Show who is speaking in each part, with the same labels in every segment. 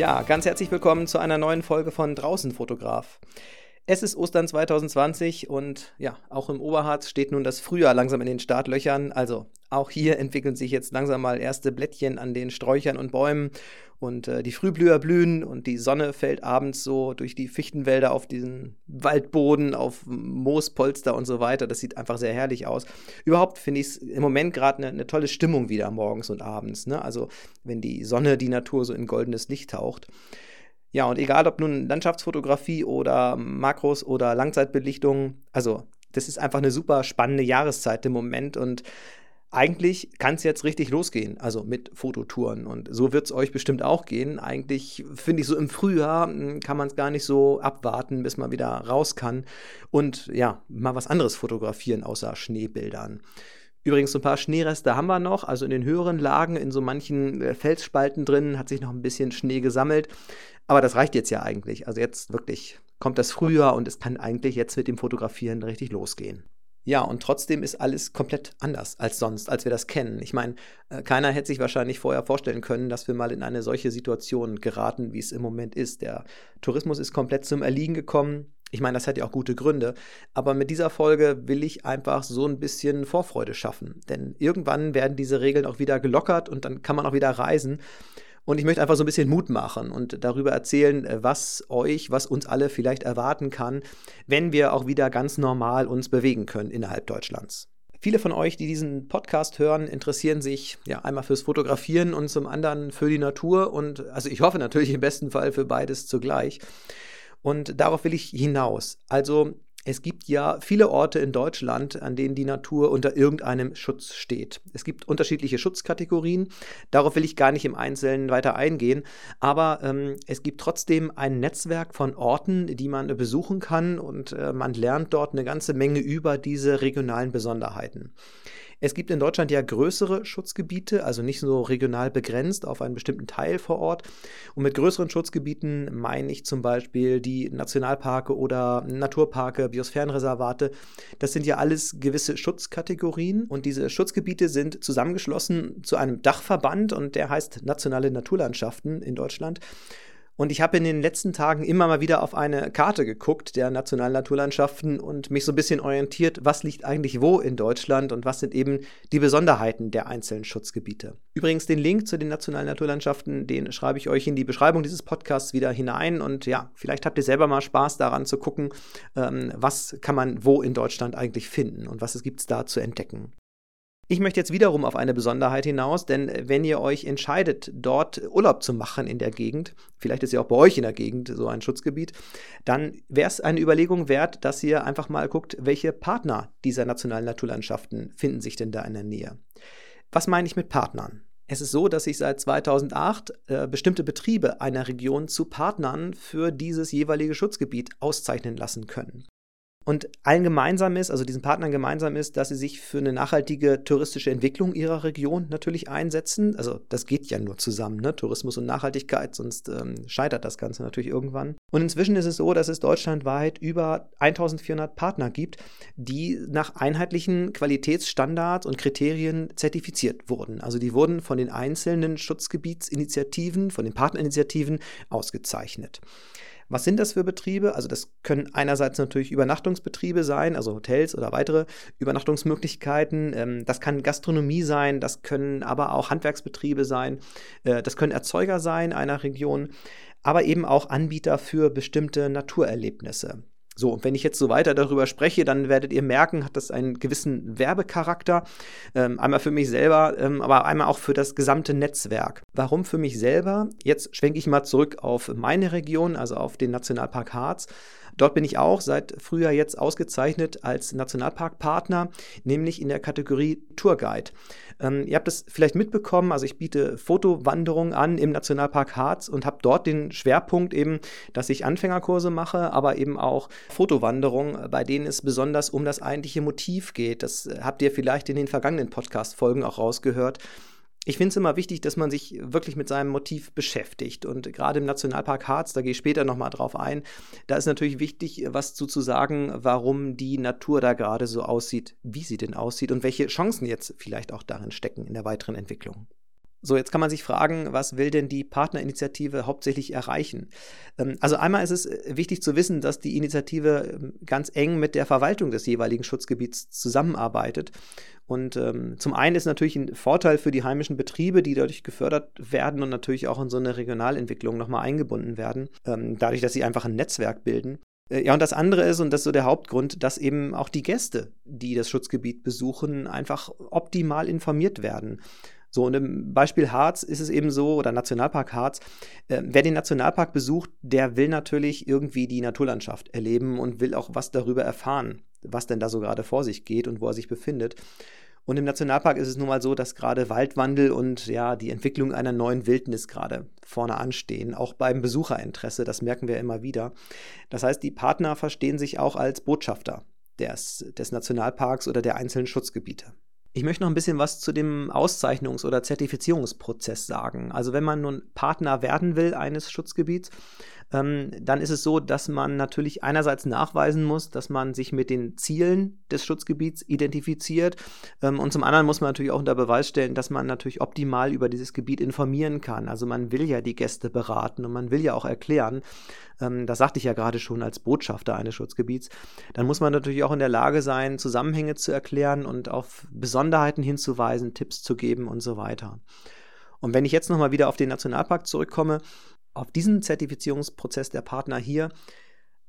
Speaker 1: Ja, ganz herzlich willkommen zu einer neuen Folge von Draußen Fotograf. Es ist Ostern 2020 und ja, auch im Oberharz steht nun das Frühjahr langsam in den Startlöchern. Also auch hier entwickeln sich jetzt langsam mal erste Blättchen an den Sträuchern und Bäumen und äh, die Frühblüher blühen und die Sonne fällt abends so durch die Fichtenwälder auf diesen Waldboden, auf Moospolster und so weiter. Das sieht einfach sehr herrlich aus. Überhaupt finde ich es im Moment gerade eine ne tolle Stimmung wieder morgens und abends. Ne? Also wenn die Sonne die Natur so in goldenes Licht taucht. Ja, und egal ob nun Landschaftsfotografie oder Makros oder Langzeitbelichtung, also das ist einfach eine super spannende Jahreszeit im Moment und eigentlich kann es jetzt richtig losgehen, also mit Fototouren. Und so wird es euch bestimmt auch gehen. Eigentlich finde ich so im Frühjahr hm, kann man es gar nicht so abwarten, bis man wieder raus kann und ja, mal was anderes fotografieren außer Schneebildern. Übrigens, so ein paar Schneereste haben wir noch. Also in den höheren Lagen, in so manchen äh, Felsspalten drin, hat sich noch ein bisschen Schnee gesammelt. Aber das reicht jetzt ja eigentlich. Also jetzt wirklich kommt das Frühjahr und es kann eigentlich jetzt mit dem Fotografieren richtig losgehen. Ja, und trotzdem ist alles komplett anders als sonst, als wir das kennen. Ich meine, äh, keiner hätte sich wahrscheinlich vorher vorstellen können, dass wir mal in eine solche Situation geraten, wie es im Moment ist. Der Tourismus ist komplett zum Erliegen gekommen. Ich meine, das hat ja auch gute Gründe. Aber mit dieser Folge will ich einfach so ein bisschen Vorfreude schaffen. Denn irgendwann werden diese Regeln auch wieder gelockert und dann kann man auch wieder reisen. Und ich möchte einfach so ein bisschen Mut machen und darüber erzählen, äh, was euch, was uns alle vielleicht erwarten kann, wenn wir auch wieder ganz normal uns bewegen können innerhalb Deutschlands. Viele von euch, die diesen Podcast hören, interessieren sich ja einmal fürs Fotografieren und zum anderen für die Natur und also ich hoffe natürlich im besten Fall für beides zugleich. Und darauf will ich hinaus. Also es gibt ja viele Orte in Deutschland, an denen die Natur unter irgendeinem Schutz steht. Es gibt unterschiedliche Schutzkategorien. Darauf will ich gar nicht im Einzelnen weiter eingehen. Aber ähm, es gibt trotzdem ein Netzwerk von Orten, die man besuchen kann und äh, man lernt dort eine ganze Menge über diese regionalen Besonderheiten. Es gibt in Deutschland ja größere Schutzgebiete, also nicht so regional begrenzt auf einen bestimmten Teil vor Ort. Und mit größeren Schutzgebieten meine ich zum Beispiel die Nationalparke oder Naturparke, Biosphärenreservate. Das sind ja alles gewisse Schutzkategorien und diese Schutzgebiete sind zusammengeschlossen zu einem Dachverband und der heißt Nationale Naturlandschaften in Deutschland. Und ich habe in den letzten Tagen immer mal wieder auf eine Karte geguckt der nationalen Naturlandschaften und mich so ein bisschen orientiert, was liegt eigentlich wo in Deutschland und was sind eben die Besonderheiten der einzelnen Schutzgebiete. Übrigens, den Link zu den nationalen Naturlandschaften, den schreibe ich euch in die Beschreibung dieses Podcasts wieder hinein. Und ja, vielleicht habt ihr selber mal Spaß daran zu gucken, ähm, was kann man wo in Deutschland eigentlich finden und was gibt es da zu entdecken. Ich möchte jetzt wiederum auf eine Besonderheit hinaus, denn wenn ihr euch entscheidet, dort Urlaub zu machen in der Gegend, vielleicht ist ja auch bei euch in der Gegend so ein Schutzgebiet, dann wäre es eine Überlegung wert, dass ihr einfach mal guckt, welche Partner dieser nationalen Naturlandschaften finden sich denn da in der Nähe. Was meine ich mit Partnern? Es ist so, dass sich seit 2008 äh, bestimmte Betriebe einer Region zu Partnern für dieses jeweilige Schutzgebiet auszeichnen lassen können. Und allen gemeinsam ist, also diesen Partnern gemeinsam ist, dass sie sich für eine nachhaltige touristische Entwicklung ihrer Region natürlich einsetzen. Also das geht ja nur zusammen, ne? Tourismus und Nachhaltigkeit, sonst ähm, scheitert das Ganze natürlich irgendwann. Und inzwischen ist es so, dass es deutschlandweit über 1400 Partner gibt, die nach einheitlichen Qualitätsstandards und Kriterien zertifiziert wurden. Also die wurden von den einzelnen Schutzgebietsinitiativen, von den Partnerinitiativen ausgezeichnet. Was sind das für Betriebe? Also das können einerseits natürlich Übernachtungsbetriebe sein, also Hotels oder weitere Übernachtungsmöglichkeiten. Ähm, das kann Gastronomie sein, das können aber auch Handwerksbetriebe sein, äh, das können Erzeuger sein einer Region, aber eben auch Anbieter für bestimmte Naturerlebnisse. So, und wenn ich jetzt so weiter darüber spreche, dann werdet ihr merken, hat das einen gewissen Werbecharakter. Ähm, einmal für mich selber, ähm, aber einmal auch für das gesamte Netzwerk. Warum für mich selber? Jetzt schwenke ich mal zurück auf meine Region, also auf den Nationalpark Harz. Dort bin ich auch seit Frühjahr jetzt ausgezeichnet als Nationalparkpartner, nämlich in der Kategorie Tourguide. Ähm, ihr habt es vielleicht mitbekommen, also ich biete Fotowanderungen an im Nationalpark Harz und habe dort den Schwerpunkt eben, dass ich Anfängerkurse mache, aber eben auch Fotowanderungen, bei denen es besonders um das eigentliche Motiv geht. Das habt ihr vielleicht in den vergangenen Podcast-Folgen auch rausgehört ich finde es immer wichtig, dass man sich wirklich mit seinem Motiv beschäftigt. Und gerade im Nationalpark Harz, da gehe ich später nochmal drauf ein, da ist natürlich wichtig, was zu, zu sagen, warum die Natur da gerade so aussieht, wie sie denn aussieht und welche Chancen jetzt vielleicht auch darin stecken in der weiteren Entwicklung. So, jetzt kann man sich fragen, was will denn die Partnerinitiative hauptsächlich erreichen? Ähm, also einmal ist es äh, wichtig zu wissen, dass die Initiative ähm, ganz eng mit der Verwaltung des jeweiligen Schutzgebiets zusammenarbeitet. Und ähm, zum einen ist natürlich ein Vorteil für die heimischen Betriebe, die dadurch gefördert werden und natürlich auch in so eine Regionalentwicklung nochmal eingebunden werden, ähm, dadurch, dass sie einfach ein Netzwerk bilden. Äh, ja, und das andere ist, und das ist so der Hauptgrund, dass eben auch die Gäste, die das Schutzgebiet besuchen, einfach optimal informiert werden. So, und im Beispiel Harz ist es eben so, oder Nationalpark Harz, äh, wer den Nationalpark besucht, der will natürlich irgendwie die Naturlandschaft erleben und will auch was darüber erfahren, was denn da so gerade vor sich geht und wo er sich befindet. Und im Nationalpark ist es nun mal so, dass gerade Waldwandel und ja, die Entwicklung einer neuen Wildnis gerade vorne anstehen, auch beim Besucherinteresse, das merken wir immer wieder. Das heißt, die Partner verstehen sich auch als Botschafter des, des Nationalparks oder der einzelnen Schutzgebiete. Ich möchte noch ein bisschen was zu dem Auszeichnungs- oder Zertifizierungsprozess sagen. Also wenn man nun Partner werden will eines Schutzgebiets, ähm, dann ist es so, dass man natürlich einerseits nachweisen muss, dass man sich mit den Zielen des Schutzgebiets identifiziert ähm, und zum anderen muss man natürlich auch unter Beweis stellen, dass man natürlich optimal über dieses Gebiet informieren kann. Also man will ja die Gäste beraten und man will ja auch erklären, ähm, das sagte ich ja gerade schon als Botschafter eines Schutzgebiets, dann muss man natürlich auch in der Lage sein, Zusammenhänge zu erklären und auf Besonderheiten hinzuweisen, Tipps zu geben und so weiter. Und wenn ich jetzt nochmal wieder auf den Nationalpark zurückkomme, auf diesen Zertifizierungsprozess der Partner hier,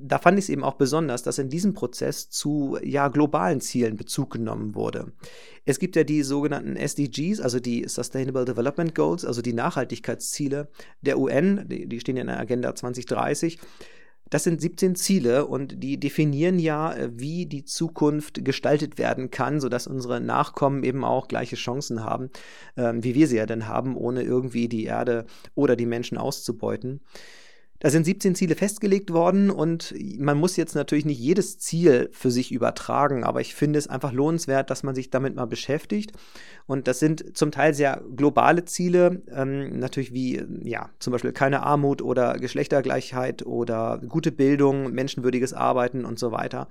Speaker 1: da fand ich es eben auch besonders, dass in diesem Prozess zu ja, globalen Zielen Bezug genommen wurde. Es gibt ja die sogenannten SDGs, also die Sustainable Development Goals, also die Nachhaltigkeitsziele der UN, die, die stehen ja in der Agenda 2030. Das sind 17 Ziele und die definieren ja, äh, wie die Zukunft gestaltet werden kann, sodass unsere Nachkommen eben auch gleiche Chancen haben, äh, wie wir sie ja denn haben, ohne irgendwie die Erde oder die Menschen auszubeuten. Da sind 17 Ziele festgelegt worden und man muss jetzt natürlich nicht jedes Ziel für sich übertragen, aber ich finde es einfach lohnenswert, dass man sich damit mal beschäftigt. Und das sind zum Teil sehr globale Ziele, ähm, natürlich wie, ja, zum Beispiel keine Armut oder Geschlechtergleichheit oder gute Bildung, menschenwürdiges Arbeiten und so weiter.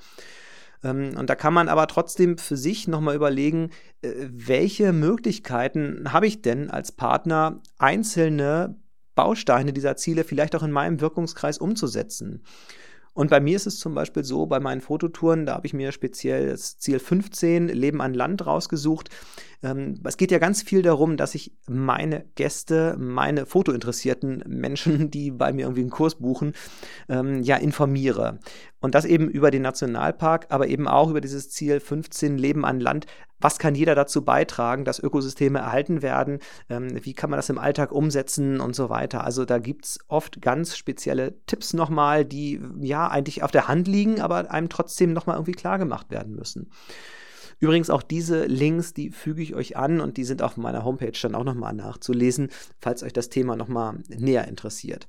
Speaker 1: Ähm, und da kann man aber trotzdem für sich nochmal überlegen, äh, welche Möglichkeiten habe ich denn als Partner, einzelne Bausteine dieser Ziele vielleicht auch in meinem Wirkungskreis umzusetzen. Und bei mir ist es zum Beispiel so, bei meinen Fototouren, da habe ich mir speziell das Ziel 15, Leben an Land, rausgesucht. Ähm, es geht ja ganz viel darum, dass ich meine Gäste, meine fotointeressierten Menschen, die bei mir irgendwie einen Kurs buchen, ähm, ja informiere. Und das eben über den Nationalpark, aber eben auch über dieses Ziel 15 Leben an Land. Was kann jeder dazu beitragen, dass Ökosysteme erhalten werden? Ähm, wie kann man das im Alltag umsetzen und so weiter? Also da gibt es oft ganz spezielle Tipps nochmal, die ja eigentlich auf der Hand liegen, aber einem trotzdem nochmal irgendwie klar gemacht werden müssen. Übrigens auch diese Links, die füge ich euch an und die sind auf meiner Homepage dann auch nochmal nachzulesen, falls euch das Thema nochmal näher interessiert.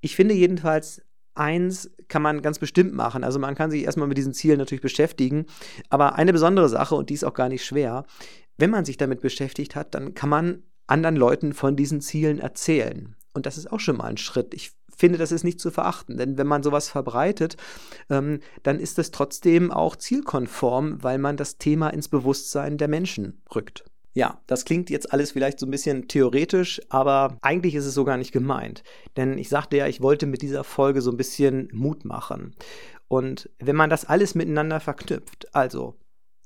Speaker 1: Ich finde jedenfalls, eins kann man ganz bestimmt machen. Also man kann sich erstmal mit diesen Zielen natürlich beschäftigen. Aber eine besondere Sache, und die ist auch gar nicht schwer, wenn man sich damit beschäftigt hat, dann kann man anderen Leuten von diesen Zielen erzählen. Und das ist auch schon mal ein Schritt. Ich finde, das ist nicht zu verachten, denn wenn man sowas verbreitet, ähm, dann ist es trotzdem auch zielkonform, weil man das Thema ins Bewusstsein der Menschen rückt. Ja, das klingt jetzt alles vielleicht so ein bisschen theoretisch, aber eigentlich ist es so gar nicht gemeint. Denn ich sagte ja, ich wollte mit dieser Folge so ein bisschen Mut machen. Und wenn man das alles miteinander verknüpft, also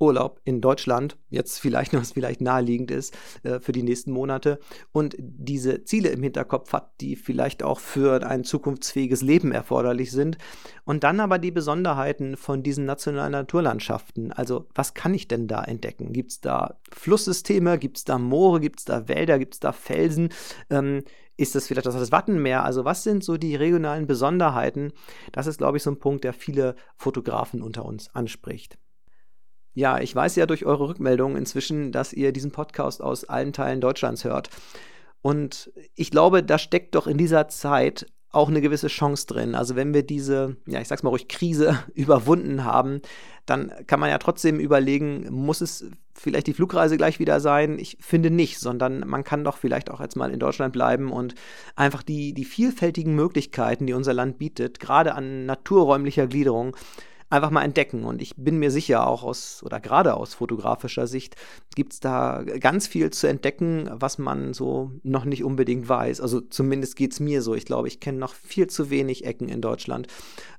Speaker 1: Urlaub in Deutschland, jetzt vielleicht noch, was vielleicht naheliegend ist äh, für die nächsten Monate und diese Ziele im Hinterkopf hat, die vielleicht auch für ein zukunftsfähiges Leben erforderlich sind. Und dann aber die Besonderheiten von diesen nationalen Naturlandschaften. Also was kann ich denn da entdecken? Gibt es da Flusssysteme? Gibt es da Moore? Gibt es da Wälder? Gibt es da Felsen? Ähm, ist das vielleicht das Wattenmeer? Also was sind so die regionalen Besonderheiten? Das ist, glaube ich, so ein Punkt, der viele Fotografen unter uns anspricht. Ja, ich weiß ja durch eure Rückmeldungen inzwischen, dass ihr diesen Podcast aus allen Teilen Deutschlands hört. Und ich glaube, da steckt doch in dieser Zeit auch eine gewisse Chance drin. Also wenn wir diese, ja, ich sag's mal ruhig, Krise überwunden haben, dann kann man ja trotzdem überlegen, muss es vielleicht die Flugreise gleich wieder sein? Ich finde nicht, sondern man kann doch vielleicht auch jetzt mal in Deutschland bleiben und einfach die, die vielfältigen Möglichkeiten, die unser Land bietet, gerade an naturräumlicher Gliederung, einfach mal entdecken. Und ich bin mir sicher, auch aus oder gerade aus fotografischer Sicht gibt es da ganz viel zu entdecken, was man so noch nicht unbedingt weiß. Also zumindest geht es mir so. Ich glaube, ich kenne noch viel zu wenig Ecken in Deutschland.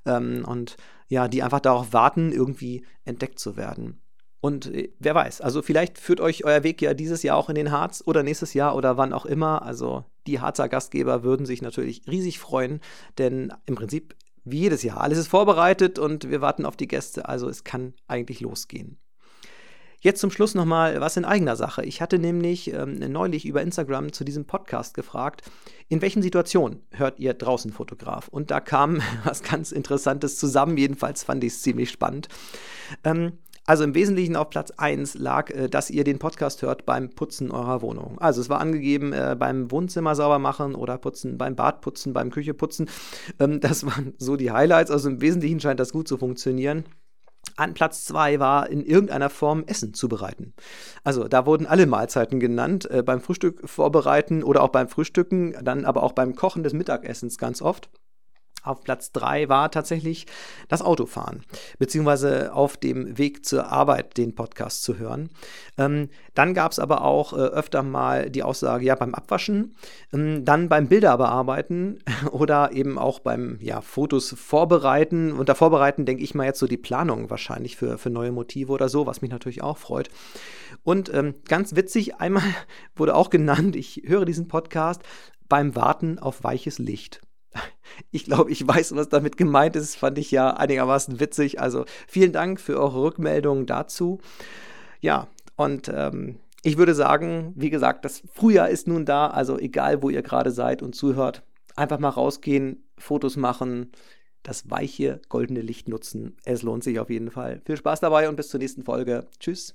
Speaker 1: Ähm, und ja, die einfach darauf warten, irgendwie entdeckt zu werden. Und äh, wer weiß, also vielleicht führt euch euer Weg ja dieses Jahr auch in den Harz oder nächstes Jahr oder wann auch immer. Also die Harzer Gastgeber würden sich natürlich riesig freuen, denn im Prinzip wie jedes Jahr. Alles ist vorbereitet und wir warten auf die Gäste, also es kann eigentlich losgehen. Jetzt zum Schluss nochmal was in eigener Sache. Ich hatte nämlich ähm, neulich über Instagram zu diesem Podcast gefragt, in welchen Situationen hört ihr draußen Fotograf? Und da kam was ganz Interessantes zusammen. Jedenfalls fand ich es ziemlich spannend. Ähm, also im Wesentlichen auf Platz 1 lag, äh, dass ihr den Podcast hört beim Putzen eurer Wohnung. Also es war angegeben äh, beim Wohnzimmer sauber machen oder putzen, beim Bad putzen, beim Küche putzen. Ähm, das waren so die Highlights. Also im Wesentlichen scheint das gut zu funktionieren. An Platz 2 war in irgendeiner Form Essen zubereiten. Also da wurden alle Mahlzeiten genannt, äh, beim Frühstück vorbereiten oder auch beim Frühstücken, dann aber auch beim Kochen des Mittagessens ganz oft. Auf Platz 3 war tatsächlich das Autofahren, beziehungsweise auf dem Weg zur Arbeit den Podcast zu hören. Ähm, dann gab es aber auch äh, öfter mal die Aussage, ja, beim Abwaschen, ähm, dann beim Bilder bearbeiten oder eben auch beim ja, Fotos vorbereiten. Unter Vorbereiten denke ich mal jetzt so die Planung wahrscheinlich für, für neue Motive oder so, was mich natürlich auch freut. Und ähm, ganz witzig, einmal wurde auch genannt, ich höre diesen Podcast beim Warten auf weiches Licht. Ich glaube, ich weiß, was damit gemeint ist. Fand ich ja einigermaßen witzig. Also vielen Dank für eure Rückmeldungen dazu. Ja, und ähm, ich würde sagen, wie gesagt, das Frühjahr ist nun da. Also egal, wo ihr gerade seid und zuhört, einfach mal rausgehen, Fotos machen, das weiche goldene Licht nutzen. Es lohnt sich auf jeden Fall. Viel Spaß dabei und bis zur nächsten Folge. Tschüss.